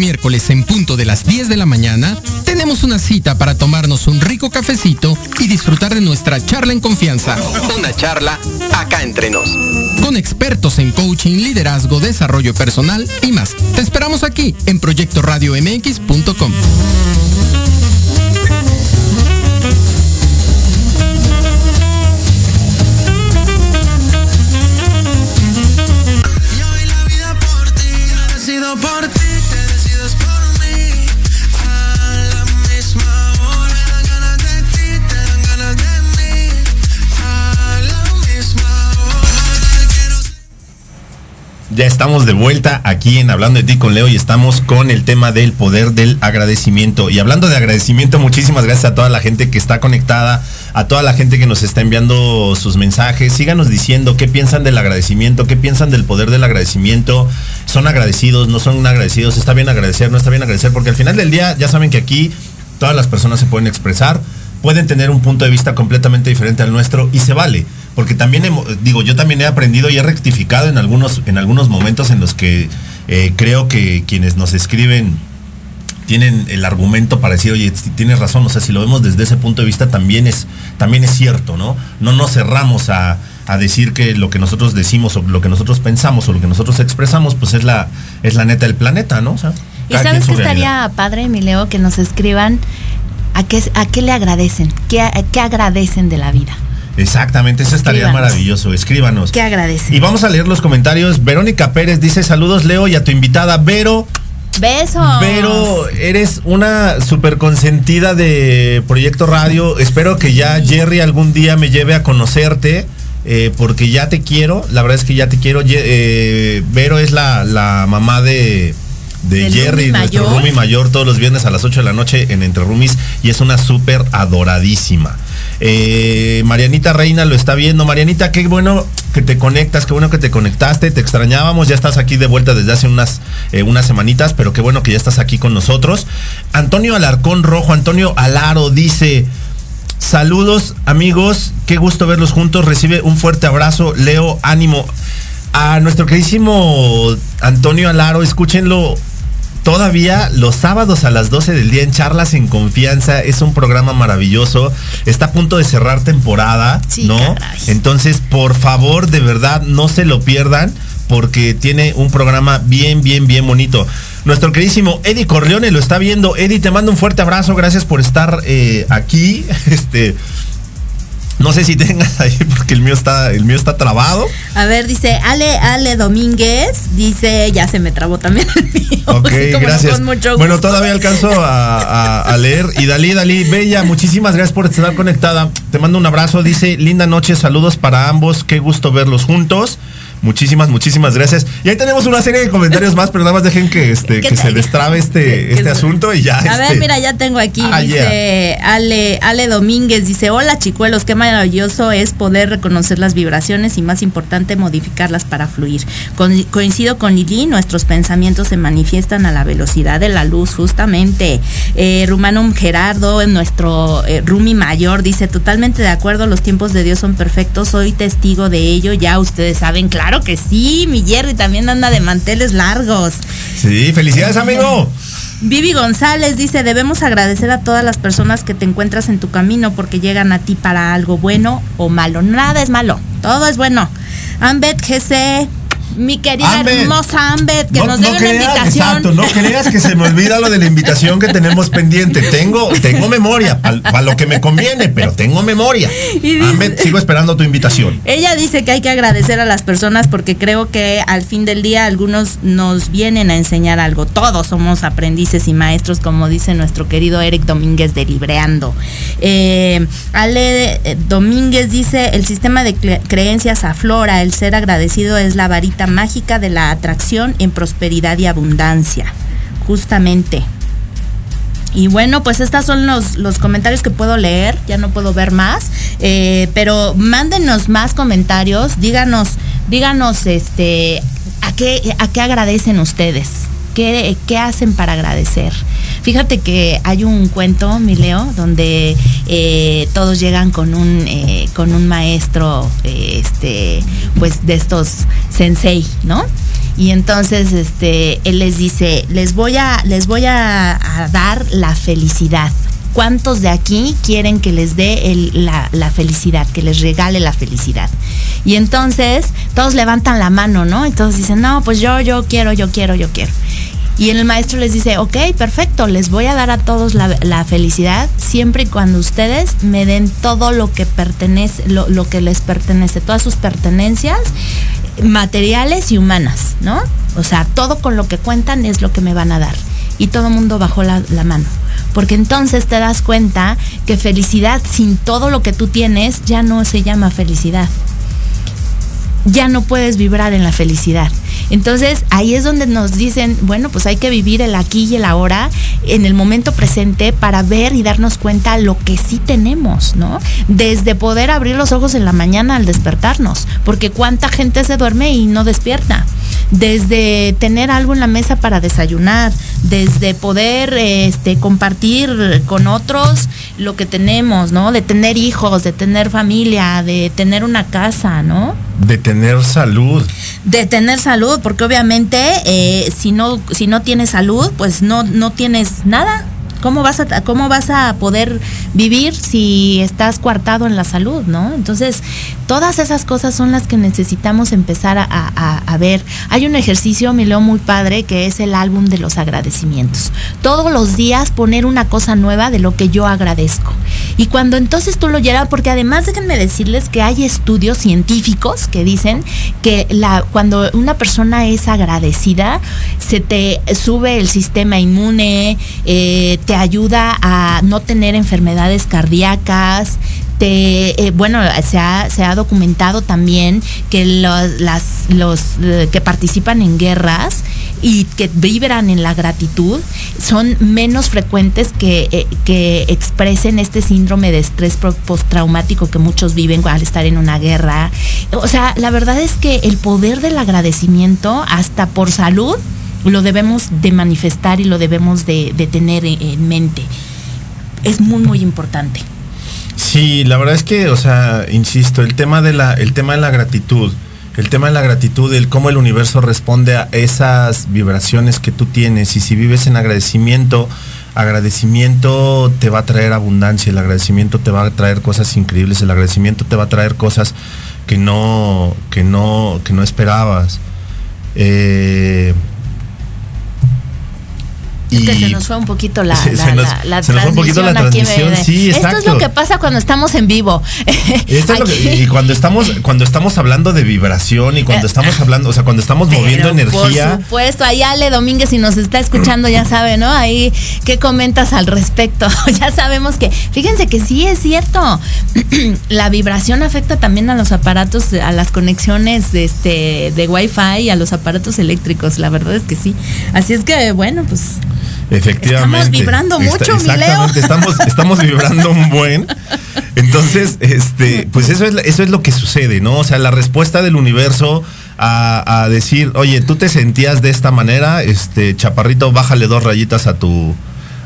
miércoles en punto de las 10 de la mañana tenemos una cita para tomarnos un rico cafecito y disfrutar de nuestra charla en confianza. Una charla acá entre nos. Con expertos en coaching, liderazgo, desarrollo personal y más. Te esperamos aquí en proyectoradiomx.com. Ya estamos de vuelta aquí en Hablando de ti con Leo y estamos con el tema del poder del agradecimiento. Y hablando de agradecimiento, muchísimas gracias a toda la gente que está conectada, a toda la gente que nos está enviando sus mensajes. Síganos diciendo qué piensan del agradecimiento, qué piensan del poder del agradecimiento. ¿Son agradecidos? ¿No son agradecidos? ¿Está bien agradecer? ¿No está bien agradecer? Porque al final del día ya saben que aquí todas las personas se pueden expresar pueden tener un punto de vista completamente diferente al nuestro y se vale. Porque también, digo, yo también he aprendido y he rectificado en algunos, en algunos momentos en los que eh, creo que quienes nos escriben tienen el argumento para decir, oye, tienes razón, o sea, si lo vemos desde ese punto de vista también es, también es cierto, ¿no? No nos cerramos a, a decir que lo que nosotros decimos o lo que nosotros pensamos o lo que nosotros expresamos, pues es la, es la neta del planeta, ¿no? O sea, ¿Y sabes realidad. estaría padre, mi Leo, que nos escriban a qué, a qué le agradecen? ¿Qué, a- qué agradecen de la vida? Exactamente, eso estaría maravilloso. Escríbanos. ¿Qué agradecen? Y vamos a leer los comentarios. Verónica Pérez dice saludos Leo y a tu invitada Vero. Besos. Pero eres una super consentida de Proyecto Radio. Espero que ya Jerry algún día me lleve a conocerte. eh, porque ya te quiero, la verdad es que ya te quiero. Eh, Vero es la, la mamá de, de Jerry, nuestro roomie mayor, todos los viernes a las 8 de la noche en Entre Roomies y es una súper adoradísima. Eh, Marianita Reina lo está viendo. Marianita, qué bueno que te conectas, qué bueno que te conectaste, te extrañábamos, ya estás aquí de vuelta desde hace unas, eh, unas semanitas, pero qué bueno que ya estás aquí con nosotros. Antonio Alarcón Rojo, Antonio Alaro dice, saludos amigos, qué gusto verlos juntos, recibe un fuerte abrazo, Leo, ánimo. A nuestro queridísimo Antonio Alaro, escúchenlo todavía los sábados a las 12 del día en Charlas en Confianza. Es un programa maravilloso. Está a punto de cerrar temporada, Sí, ¿no? caray. Entonces, por favor, de verdad, no se lo pierdan porque tiene un programa bien, bien, bien bonito. Nuestro queridísimo Eddie Corleone lo está viendo. Eddie, te mando un fuerte abrazo. Gracias por estar eh, aquí. Este. No sé si tengas ahí porque el mío está, el mío está trabado. A ver, dice Ale, Ale Domínguez, dice, ya se me trabó también el mío. Ok, no, gracias. con mucho Bueno, todavía alcanzo a, a- a leer. Y Dalí, Dalí, Bella, muchísimas gracias por estar conectada. Te mando un abrazo. Dice, linda noche, saludos para ambos. Qué gusto verlos juntos. Muchísimas, muchísimas gracias. Y ahí tenemos una serie de comentarios más, pero nada más dejen que, este, ¿Qué que se destrabe este, este asunto y ya. A ver, este, mira, ya tengo aquí, Ah, dice Ale, Ale Domínguez, dice, hola chicuelos, qué maravilloso es poder reconocer las vibraciones y más importante, modificarlas para fluir. Con- coincido con Lili, nuestros pensamientos se manifiestan a la velocidad de la luz, justamente. Eh, Rumanum Gerardo, nuestro eh, Rumi mayor, dice, totalmente de acuerdo, los tiempos de Dios son perfectos, soy testigo de ello, ya ustedes saben, claro que sí, mi Jerry también anda de manteles largos. Sí, felicidades, amigo. Vivi González dice, debemos agradecer a todas las personas que te encuentras en tu camino porque llegan a ti para algo bueno o malo. Nada es malo, todo es bueno. Ambet GC, mi querida hermosa Ambet, que nos debe una creas, invitación. exacto, no creas que se me olvida lo de la invitación que tenemos pendiente. Tengo, tengo memoria, para lo que me conviene, pero tengo memoria. Y dice- Ahmed, sigo esperando tu invitación. Ella dice que hay que agradecer a las personas porque creo que al fin del día algunos nos vienen a enseñar algo. Todos somos aprendices y maestros, como dice nuestro querido Eric Domínguez de Libreando. Eh, Ale eh, Domínguez dice, el sistema de cre- creencias aflora, el ser agradecido es la varita mágica de la atracción en prosperidad y abundancia. Justamente. Y bueno, pues estos son los, los comentarios que puedo leer, ya no puedo ver más, eh, pero mándenos más comentarios, díganos, díganos este, a qué, a qué agradecen ustedes, qué, qué hacen para agradecer. Fíjate que hay un cuento, mi Leo, donde eh, todos llegan con un, eh, con un maestro, este, pues de estos sensei, ¿no? Y entonces este, él les dice, les voy a, les voy a dar la felicidad. ¿Cuántos de aquí quieren que les dé la, felicidad, que les regale la felicidad? Y entonces todos levantan la mano, ¿no? Y todos dicen, no, pues yo, yo quiero, yo quiero, yo quiero. Y el maestro les dice, ok, perfecto, les voy a dar a todos la, felicidad siempre y cuando ustedes me den todo lo que pertenece, lo, que les pertenece, todas sus pertenencias materiales y humanas, ¿no? O sea, todo con lo que cuentan es lo que me van a dar. Y todo el mundo bajó la mano. Porque entonces te das cuenta que felicidad sin todo lo que tú tienes ya no se llama felicidad ya no puedes vibrar en la felicidad. Entonces ahí es donde nos dicen, bueno, pues hay que vivir el aquí y el ahora, en el momento presente, para ver y darnos cuenta lo que sí tenemos, ¿no? Desde poder abrir los ojos en la mañana al despertarnos, porque cuánta gente se duerme y no despierta. Desde tener algo en la mesa para desayunar, desde poder este, compartir con otros lo que tenemos, ¿no? De tener hijos, de tener familia, de tener una casa, ¿no? De tener salud. de tener salud, porque obviamente eh, si no si no tienes salud, pues no no tienes nada. ¿Cómo vas a cómo vas a poder vivir si estás coartado en la salud, no? Entonces Todas esas cosas son las que necesitamos empezar a, ver. Hay un ejercicio, mi leo, muy padre, que es el álbum de los agradecimientos. Todos los días poner una cosa nueva de lo que yo agradezco. Y cuando entonces tú lo llenas, porque además déjenme decirles que hay estudios científicos que dicen que cuando una persona es agradecida, se te sube el sistema inmune, eh, te ayuda a no tener enfermedades cardíacas, eh, bueno, se ha, se ha documentado también que los, los eh, que participan en guerras y que vibran en la gratitud son menos frecuentes que, eh, que expresen este síndrome de estrés postraumático que muchos viven al estar en una guerra. O sea, la verdad es que el poder del agradecimiento, hasta por salud, lo debemos de manifestar y lo debemos de, tener en- en mente. Es muy, muy importante. Sí, la verdad es que, o sea, insisto, el tema de la, el tema de la gratitud, el tema de la gratitud, el cómo el universo responde a esas vibraciones que tú tienes. Y si vives en agradecimiento, agradecimiento te va a traer abundancia, el agradecimiento te va a traer cosas increíbles, el agradecimiento te va a traer cosas que no, que no, que no esperabas. Eh, Es que y- se nos fue un poquito la, Se- la- se nos- la- la se nos fue un poquito la transmisión aquí, transmisión, bebé. sí, Esto es lo que pasa cuando estamos en vivo. Esto es lo que- Aquí- y cuando estamos, cuando estamos hablando de vibración y cuando estamos hablando, o sea, cuando estamos moviendo energía, Por supuesto, ahí Ale Domínguez, si nos está escuchando, ya sabe, ¿no? Ahí, ¿qué comentas al respecto? ya sabemos que, fíjense que sí es cierto, la vibración afecta también a los aparatos, a las conexiones de, este, de Wi-Fi y a los aparatos eléctricos, la verdad es que sí. Así es que, bueno, pues efectivamente. Estamos vibrando mucho, mi Leo. Estamos, estamos vibrando un buen. Entonces, este, pues eso es, eso es lo que sucede, ¿no? O sea, la respuesta del universo a, a decir, oye, tú te sentías de esta manera, este, chaparrito, bájale dos rayitas a tu,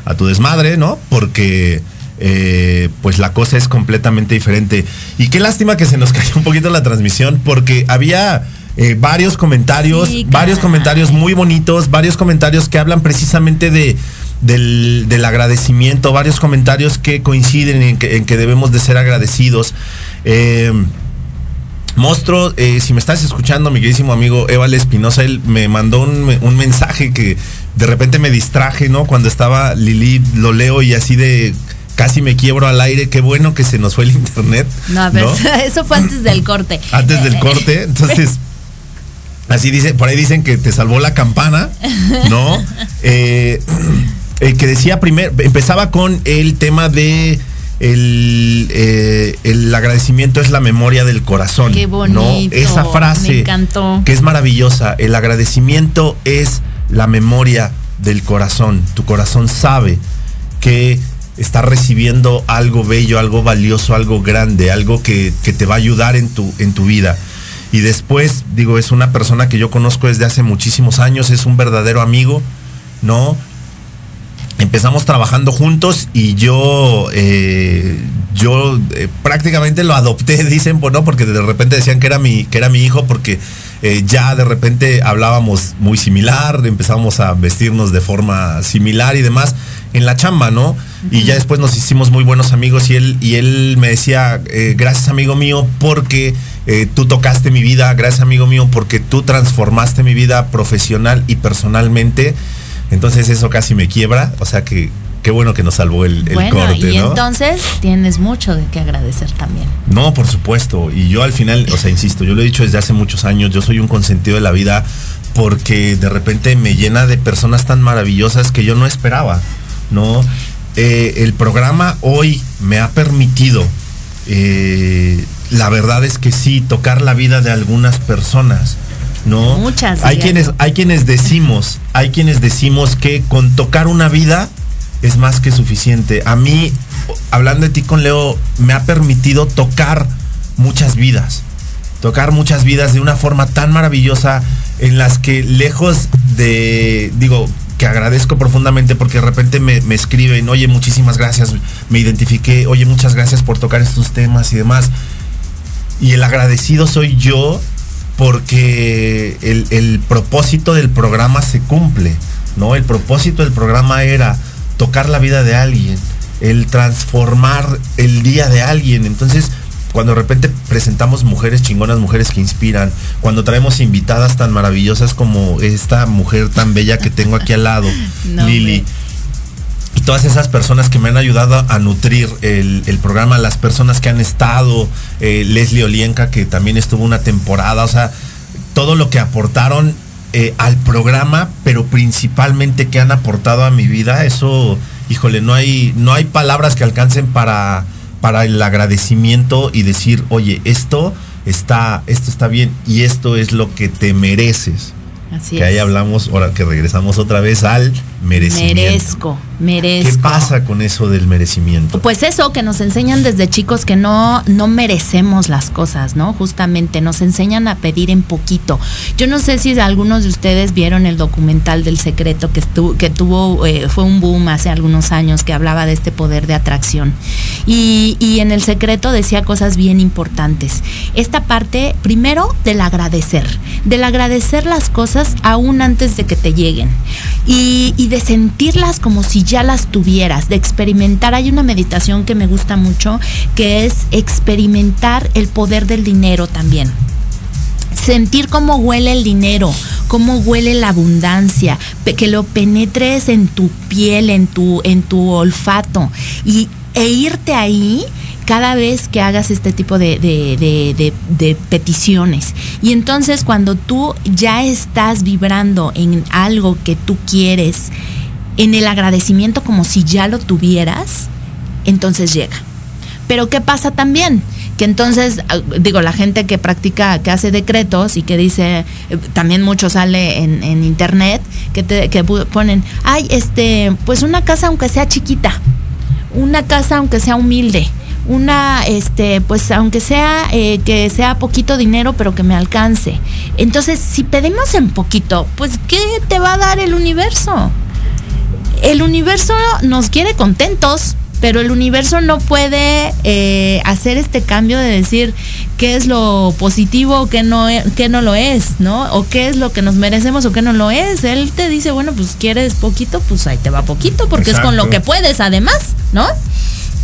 a tu desmadre, ¿no? Porque eh, pues la cosa es completamente diferente. Y qué lástima que se nos cayó un poquito la transmisión, porque había eh, varios comentarios, Sí, varios comentarios muy bonitos, varios comentarios que hablan precisamente de del, del agradecimiento, varios comentarios que coinciden en que, en que debemos de ser agradecidos. Eh, Monstruo, eh, si me estás escuchando, mi queridísimo amigo Eval Espinosa, él me mandó un, un mensaje que de repente me distraje, ¿no? Cuando estaba Lili, lo leo y así de casi me quiebro al aire. Qué bueno que se nos fue el internet. no, a ver, ¿no? eso fue antes del corte. Antes del corte. Entonces, así dice, por ahí dicen que te salvó la campana, ¿no? Eh, eh, que decía primero, empezaba con el tema de el, eh, el agradecimiento es la memoria del corazón. Qué bonito, ¿no? Esa frase me encantó. que es maravillosa. El agradecimiento es la memoria del corazón. Tu corazón sabe que está recibiendo algo bello, algo valioso, algo grande, algo que, que te va a ayudar en tu, en tu vida. Y después, digo, es una persona que yo conozco desde hace muchísimos años, es un verdadero amigo, ¿no? Empezamos trabajando juntos y yo, eh, yo eh, prácticamente lo adopté, dicen, pues porque de repente decían que era mi, que era mi hijo, porque eh, ya de repente hablábamos muy similar, empezamos a vestirnos de forma similar y demás en la chamba, ¿no? Y ya después nos hicimos muy buenos amigos y él, y él me decía, eh, gracias amigo mío, porque eh, tú tocaste mi vida, gracias amigo mío, porque tú transformaste mi vida profesional y personalmente. Entonces eso casi me quiebra, o sea que qué bueno que nos salvó el, el bueno, corte, y ¿no? entonces tienes mucho de qué agradecer también. No, por supuesto. Y yo al final, o sea, insisto, yo lo he dicho desde hace muchos años, yo soy un consentido de la vida porque de repente me llena de personas tan maravillosas que yo no esperaba, ¿no? Eh, el programa hoy me ha permitido, eh, la verdad es que sí, tocar la vida de algunas personas, ¿no? Muchas, Hay quienes, hay quienes decimos, hay quienes decimos que con tocar una vida es más que suficiente. A mí, hablando de ti con Leo, me ha permitido tocar muchas vidas. Tocar muchas vidas de una forma tan maravillosa en las que lejos de, digo, que agradezco profundamente porque de repente me, me escriben, oye, muchísimas gracias, me identifiqué, oye, muchas gracias por tocar estos temas y demás. Y el agradecido soy yo porque el, el propósito del programa se cumple, ¿no? El propósito del programa era tocar la vida de alguien, el transformar el día de alguien. Entonces, cuando de repente presentamos mujeres chingonas, mujeres que inspiran, cuando traemos invitadas tan maravillosas como esta mujer tan bella que tengo aquí al lado, No, Lili. Y todas esas personas que me han ayudado a nutrir el, el programa, las personas que han estado, eh, Leslie Olienka, que también estuvo una temporada, o sea, todo lo que aportaron eh, al programa, pero principalmente que han aportado a mi vida, eso, híjole, no hay, no hay palabras que alcancen para, para el agradecimiento y decir, oye, esto está, esto está bien y esto es lo que te mereces. Así que ahí hablamos, ahora que regresamos otra vez al merecimiento. Merezco, merezco. ¿Qué pasa con eso del merecimiento? Pues eso, que nos enseñan desde chicos que no, no merecemos las cosas, ¿no? Justamente nos enseñan a pedir en poquito. Yo no sé si algunos de ustedes vieron el documental del secreto que, estu- que tuvo, eh, fue un boom hace algunos años que hablaba de este poder de atracción. Y, y en el secreto decía cosas bien importantes. Esta parte, primero, del agradecer, del agradecer las cosas aún antes de que te lleguen. Y, y de sentirlas como si ya las tuvieras, de experimentar. Hay una meditación que me gusta mucho, que es experimentar el poder del dinero también sentir cómo huele el dinero, cómo huele la abundancia, que lo penetres en tu piel, en tu, en tu olfato y, e irte ahí cada vez que hagas este tipo de- de- de- de peticiones. Y entonces cuando tú ya estás vibrando en algo que tú quieres, en el agradecimiento como si ya lo tuvieras, entonces llega. Pero ¿qué pasa también? Que entonces, ah, digo, la gente que practica, que hace decretos y que dice, eh, también mucho sale en, internet, que, te, que ponen, ay, este, pues una casa aunque sea chiquita, una casa aunque sea humilde, una, este, pues aunque sea eh, que sea poquito dinero, pero que me alcance. Entonces, si pedimos en poquito, pues ¿qué te va a dar el universo? El universo nos quiere contentos, pero el universo no puede eh, hacer este cambio de decir qué es lo positivo, qué no, e- qué no lo es, ¿no? O qué es lo que nos merecemos o qué no lo es. Él te dice, bueno, pues quieres poquito, pues ahí te va poquito, porque es con lo que puedes además, ¿no?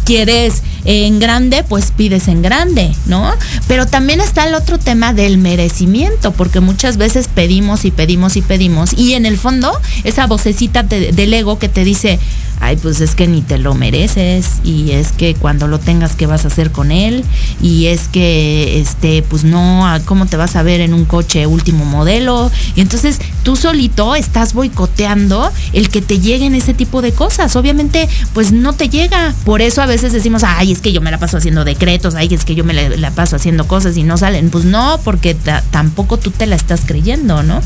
quieres en grande, pues pides en grande, ¿no? Pero también está el otro tema del merecimiento, porque muchas veces pedimos y pedimos y pedimos, y en el fondo, esa vocecita te- del ego que te dice, ay, pues es que ni te lo mereces, y es que cuando lo tengas, ¿qué vas a hacer con él? Y es que, este, pues no, ah, ¿cómo te vas a ver en un coche último modelo? Y entonces tú solito estás boicoteando el que te lleguen ese tipo de cosas. Obviamente, pues no te llega. Por eso a veces decimos, ay, es que yo me la paso haciendo decretos, ay, es que yo me la, paso haciendo cosas y no salen. Pues no, porque ta- tampoco tú te la estás creyendo, ¿no?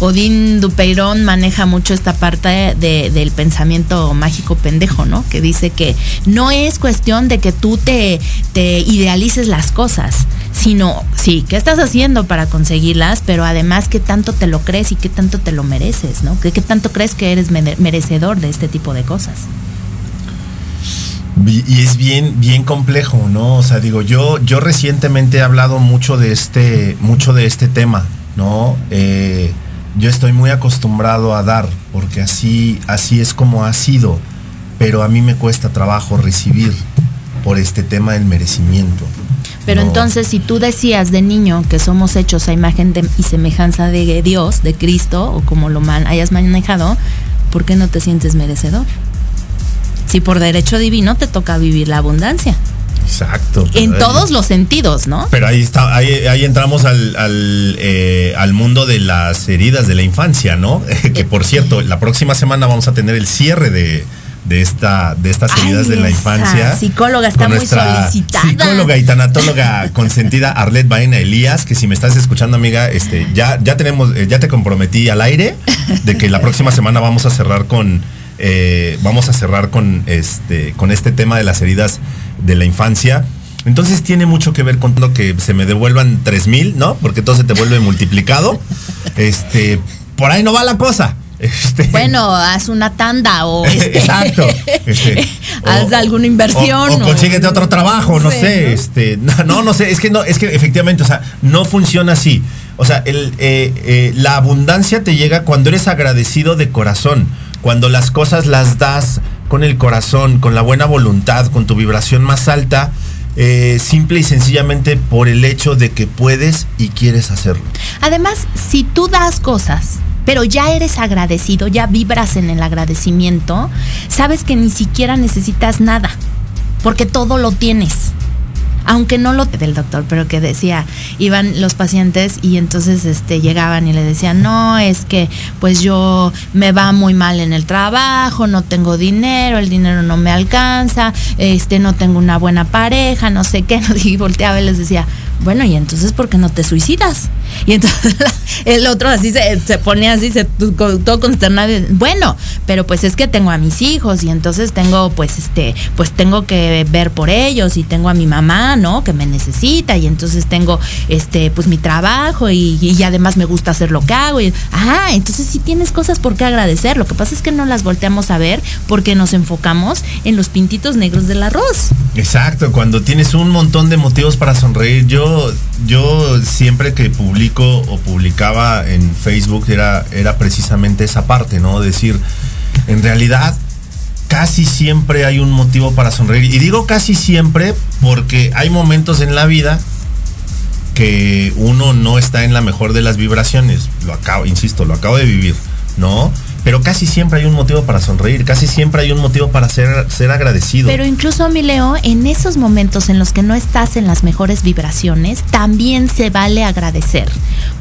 Odín Dupeirón maneja mucho esta parte de- del pensamiento mágico pendejo, ¿no? Que dice que no es cuestión de que tú te, idealices las cosas, sino, sí, ¿qué estás haciendo para conseguirlas? Pero además, ¿qué tanto te lo crees y qué tanto te lo mereces, ¿no? ¿Qué, qué tanto crees que eres mere- merecedor de este tipo de cosas? Y es bien, bien complejo, ¿no? O sea, digo, yo, yo recientemente he hablado mucho de este, mucho de este tema, ¿no? Eh, yo estoy muy acostumbrado a dar, porque así, así es como ha sido, pero a mí me cuesta trabajo recibir por este tema del merecimiento. Pero No. entonces, si tú decías de niño que somos hechos a imagen de- y semejanza de Dios, de Cristo, o como lo man- hayas manejado, ¿por qué no te sientes merecedor? Si por derecho divino te toca vivir la abundancia. Exacto. En ahí- todos los sentidos, ¿no? Pero ahí está, ahí, ahí entramos al, al, eh, al mundo de las heridas de la infancia, ¿no? que por cierto, la próxima semana vamos a tener el cierre de, de esta, de estas heridas Ay, de la infancia. psicóloga está con muy solicitada. Psicóloga y tanatóloga consentida Arlet Baena Elías, que si me estás escuchando, amiga, este, ya, ya tenemos, eh, ya te comprometí al aire de que la próxima semana vamos a cerrar con. Eh, vamos a cerrar con este, con este tema de las heridas de la infancia. Entonces tiene mucho que ver con lo que se me devuelvan 3 mil, ¿no? Porque todo se te vuelve multiplicado. Este, por ahí no va la cosa. Este, Bueno, haz una tanda o este, Exacto. Este, haz o- alguna inversión. O, o consíguete otro trabajo, no sé. ¿no? Este, no, no, no sé. Es que no, es que efectivamente, o sea, no funciona así. O sea, el, eh, eh, la abundancia te llega cuando eres agradecido de corazón, cuando las cosas las das con el corazón, con la buena voluntad, con tu vibración más alta. eh, simple y sencillamente por el hecho de que puedes y quieres hacerlo. Además, si tú das cosas, pero ya eres agradecido, ya vibras en el agradecimiento, sabes que ni siquiera necesitas nada, porque todo lo tienes aunque no lo del doctor, pero que decía, iban los pacientes y entonces este llegaban y le decían, "No, es que pues yo me va muy mal en el trabajo, no tengo dinero, el dinero no me alcanza, este no tengo una buena pareja, no sé qué." Y volteaba y les decía, bueno, y entonces, ¿por qué no te suicidas? Y entonces el otro así se, se pone así, se, todo consternado. Bueno, pero pues es que tengo a mis hijos y entonces tengo, pues, este, pues tengo que ver por ellos y tengo a mi mamá, ¿no? Que me necesita y entonces tengo, este, pues mi trabajo y, y además me gusta hacer lo que hago. Y, ah, entonces sí tienes cosas por qué agradecer. Lo que pasa es que no las volteamos a ver porque nos enfocamos en los pintitos negros del arroz. Exacto, cuando tienes un montón de motivos para sonreír, yo yo, siempre que publico o publicaba en Facebook era, era precisamente esa parte, ¿no? Decir, en realidad casi siempre hay un motivo para sonreír. Y digo casi siempre porque hay momentos en la vida que uno no está en la mejor de las vibraciones. Lo acabo, insisto, lo acabo de vivir, ¿no? pero casi siempre hay un motivo para sonreír, casi siempre hay un motivo para ser, ser agradecido. Pero incluso, mi Leo, en esos momentos en los que no estás en las mejores vibraciones, también se vale agradecer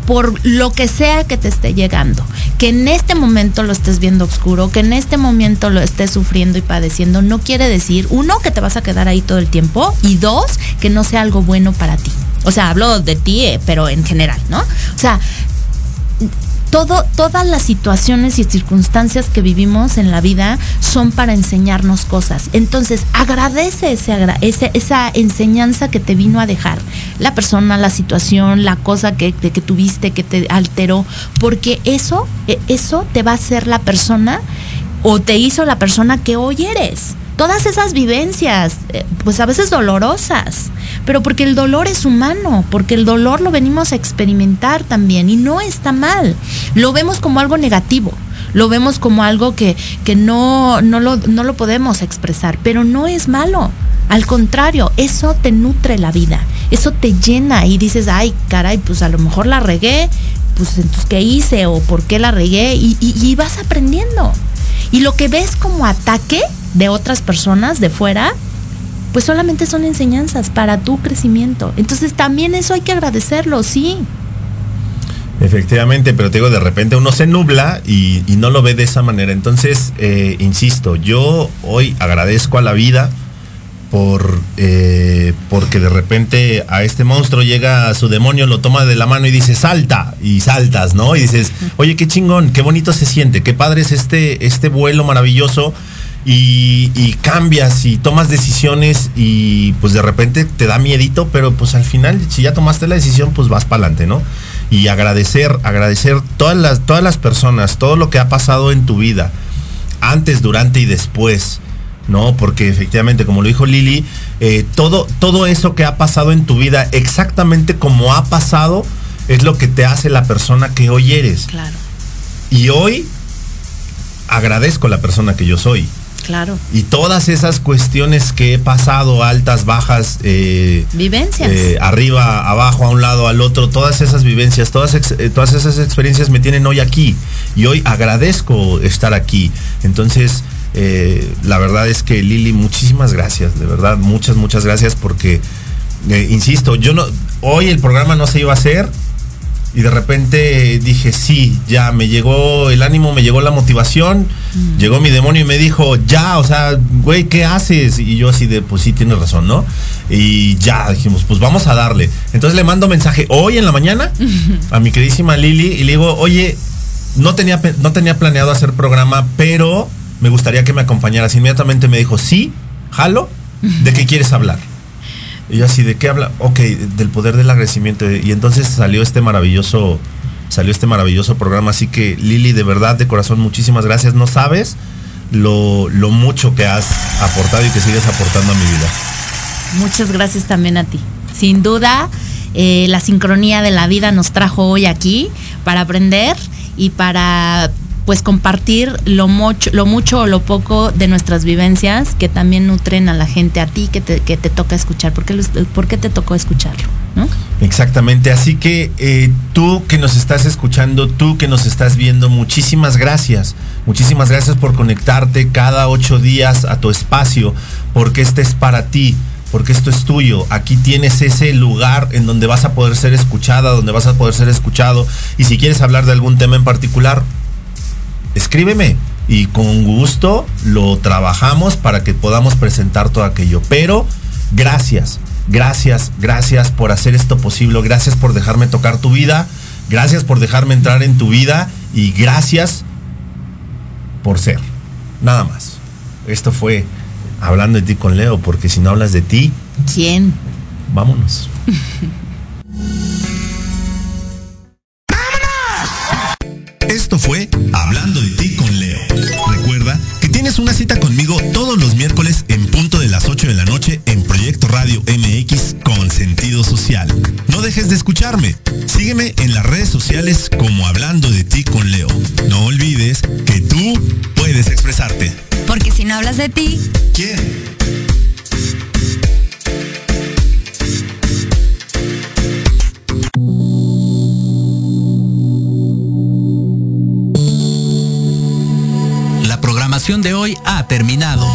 por lo que sea que te esté llegando. Que en este momento lo estés viendo oscuro, que en este momento lo estés sufriendo y padeciendo, no quiere decir, uno, que te vas a quedar ahí todo el tiempo, y dos, que no sea algo bueno para ti. O sea, hablo de ti, eh, pero en general, ¿no? O sea, todo, todas las situaciones y circunstancias que vivimos en la vida son para enseñarnos cosas. Entonces, agradece ese, esa enseñanza que te vino a dejar la persona, la situación, la cosa que, que tuviste, que te alteró, porque eso, e, eso te va a hacer la persona o te hizo la persona que hoy eres todas esas vivencias, eh, pues a veces dolorosas, pero porque el dolor es humano, porque el dolor lo venimos a experimentar también y no está mal. Lo vemos como algo negativo, lo vemos como algo que, que no, no, lo, no lo podemos expresar, pero no es malo. Al contrario, eso te nutre la vida, eso te llena y dices, ay, caray, pues a lo mejor la regué, pues entonces, ¿qué hice? ¿O por qué la regué? Y, y vas aprendiendo. Y lo que ves como ataque de otras personas de fuera, pues solamente son enseñanzas para tu crecimiento. Entonces también eso hay que agradecerlo, sí. Efectivamente, pero te digo, de repente uno se nubla y, no lo ve de esa manera. Entonces, eh, insisto, yo hoy agradezco a la vida por eh, porque de repente a este monstruo llega su demonio, lo toma de la mano y dice salta y saltas, ¿no? Y dices, oye, qué chingón, qué bonito se siente, qué padre es este, este vuelo maravilloso. Y, y, cambias y tomas decisiones y pues de repente te da miedito, pero pues al final si ya tomaste la decisión pues vas para adelante, ¿no? Y agradecer, agradecer todas las, todas las personas, todo lo que ha pasado en tu vida, antes, durante y después ¿no? Porque efectivamente, como lo dijo Lili, eh, todo, todo eso que ha pasado en tu vida, exactamente como ha pasado, es lo que te hace la persona que hoy eres. Claro. Y hoy agradezco la persona que yo soy. Claro. Y todas esas cuestiones que he pasado, altas, bajas, eh, vivencias. Eh, arriba, abajo, a un lado, al otro, todas esas vivencias, todas, todas esas experiencias me tienen hoy aquí. Y hoy agradezco estar aquí. Entonces, eh, la verdad es que Lili, muchísimas gracias, de verdad, muchas, muchas gracias porque, eh, insisto, yo no, hoy el programa no se iba a hacer y de repente dije, sí, ya, me llegó el ánimo, me llegó la motivación, mm. llegó mi demonio y me dijo, ya, o sea, güey, ¿qué haces? Y yo así de, pues sí, tienes razón, ¿no? Y ya, dijimos, pues vamos a darle. Entonces le mando mensaje hoy en la mañana a mi queridísima Lili y le digo, oye, no tenía, no tenía planeado hacer programa, pero me gustaría que me acompañaras. Inmediatamente me dijo, sí, jalo, ¿de qué quieres hablar? Y yo así, ¿de qué habla? Ok, del poder del agradecimiento. Y entonces salió este maravilloso, salió este maravilloso programa. Así que Lili, de verdad, de corazón, muchísimas gracias. No sabes lo, lo mucho que has aportado y que sigues aportando a mi vida. Muchas gracias también a ti. Sin duda, eh, la sincronía de la vida nos trajo hoy aquí para aprender y para pues compartir lo mucho, lo mucho o lo poco de nuestras vivencias que también nutren a la gente, a ti que te, que te toca escuchar. ¿Por qué, te tocó escucharlo? Exactamente, así que eh, tú que nos estás escuchando, tú que nos estás viendo, muchísimas gracias. Muchísimas gracias por conectarte cada ocho días a tu espacio, porque este es para ti porque esto es tuyo. Aquí tienes ese lugar en donde vas a poder ser escuchada, donde vas a poder ser escuchado. Y si quieres hablar de algún tema en particular, escríbeme y con gusto lo trabajamos para que podamos presentar todo aquello. Pero gracias, gracias, gracias por hacer esto posible, gracias por dejarme tocar tu vida, gracias por dejarme entrar en tu vida y gracias por ser. Nada más. Esto fue hablando de ti con Leo, porque si no hablas de ti... ¿Quién? Vámonos. de escucharme. Sígueme en las redes sociales como Hablando de ti con Leo. No olvides que tú puedes expresarte. Porque si no hablas de ti, ¿quién? de hoy ha terminado.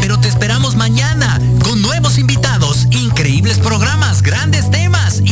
Pero te esperamos mañana con nuevos invitados, increíbles programas, grandes temas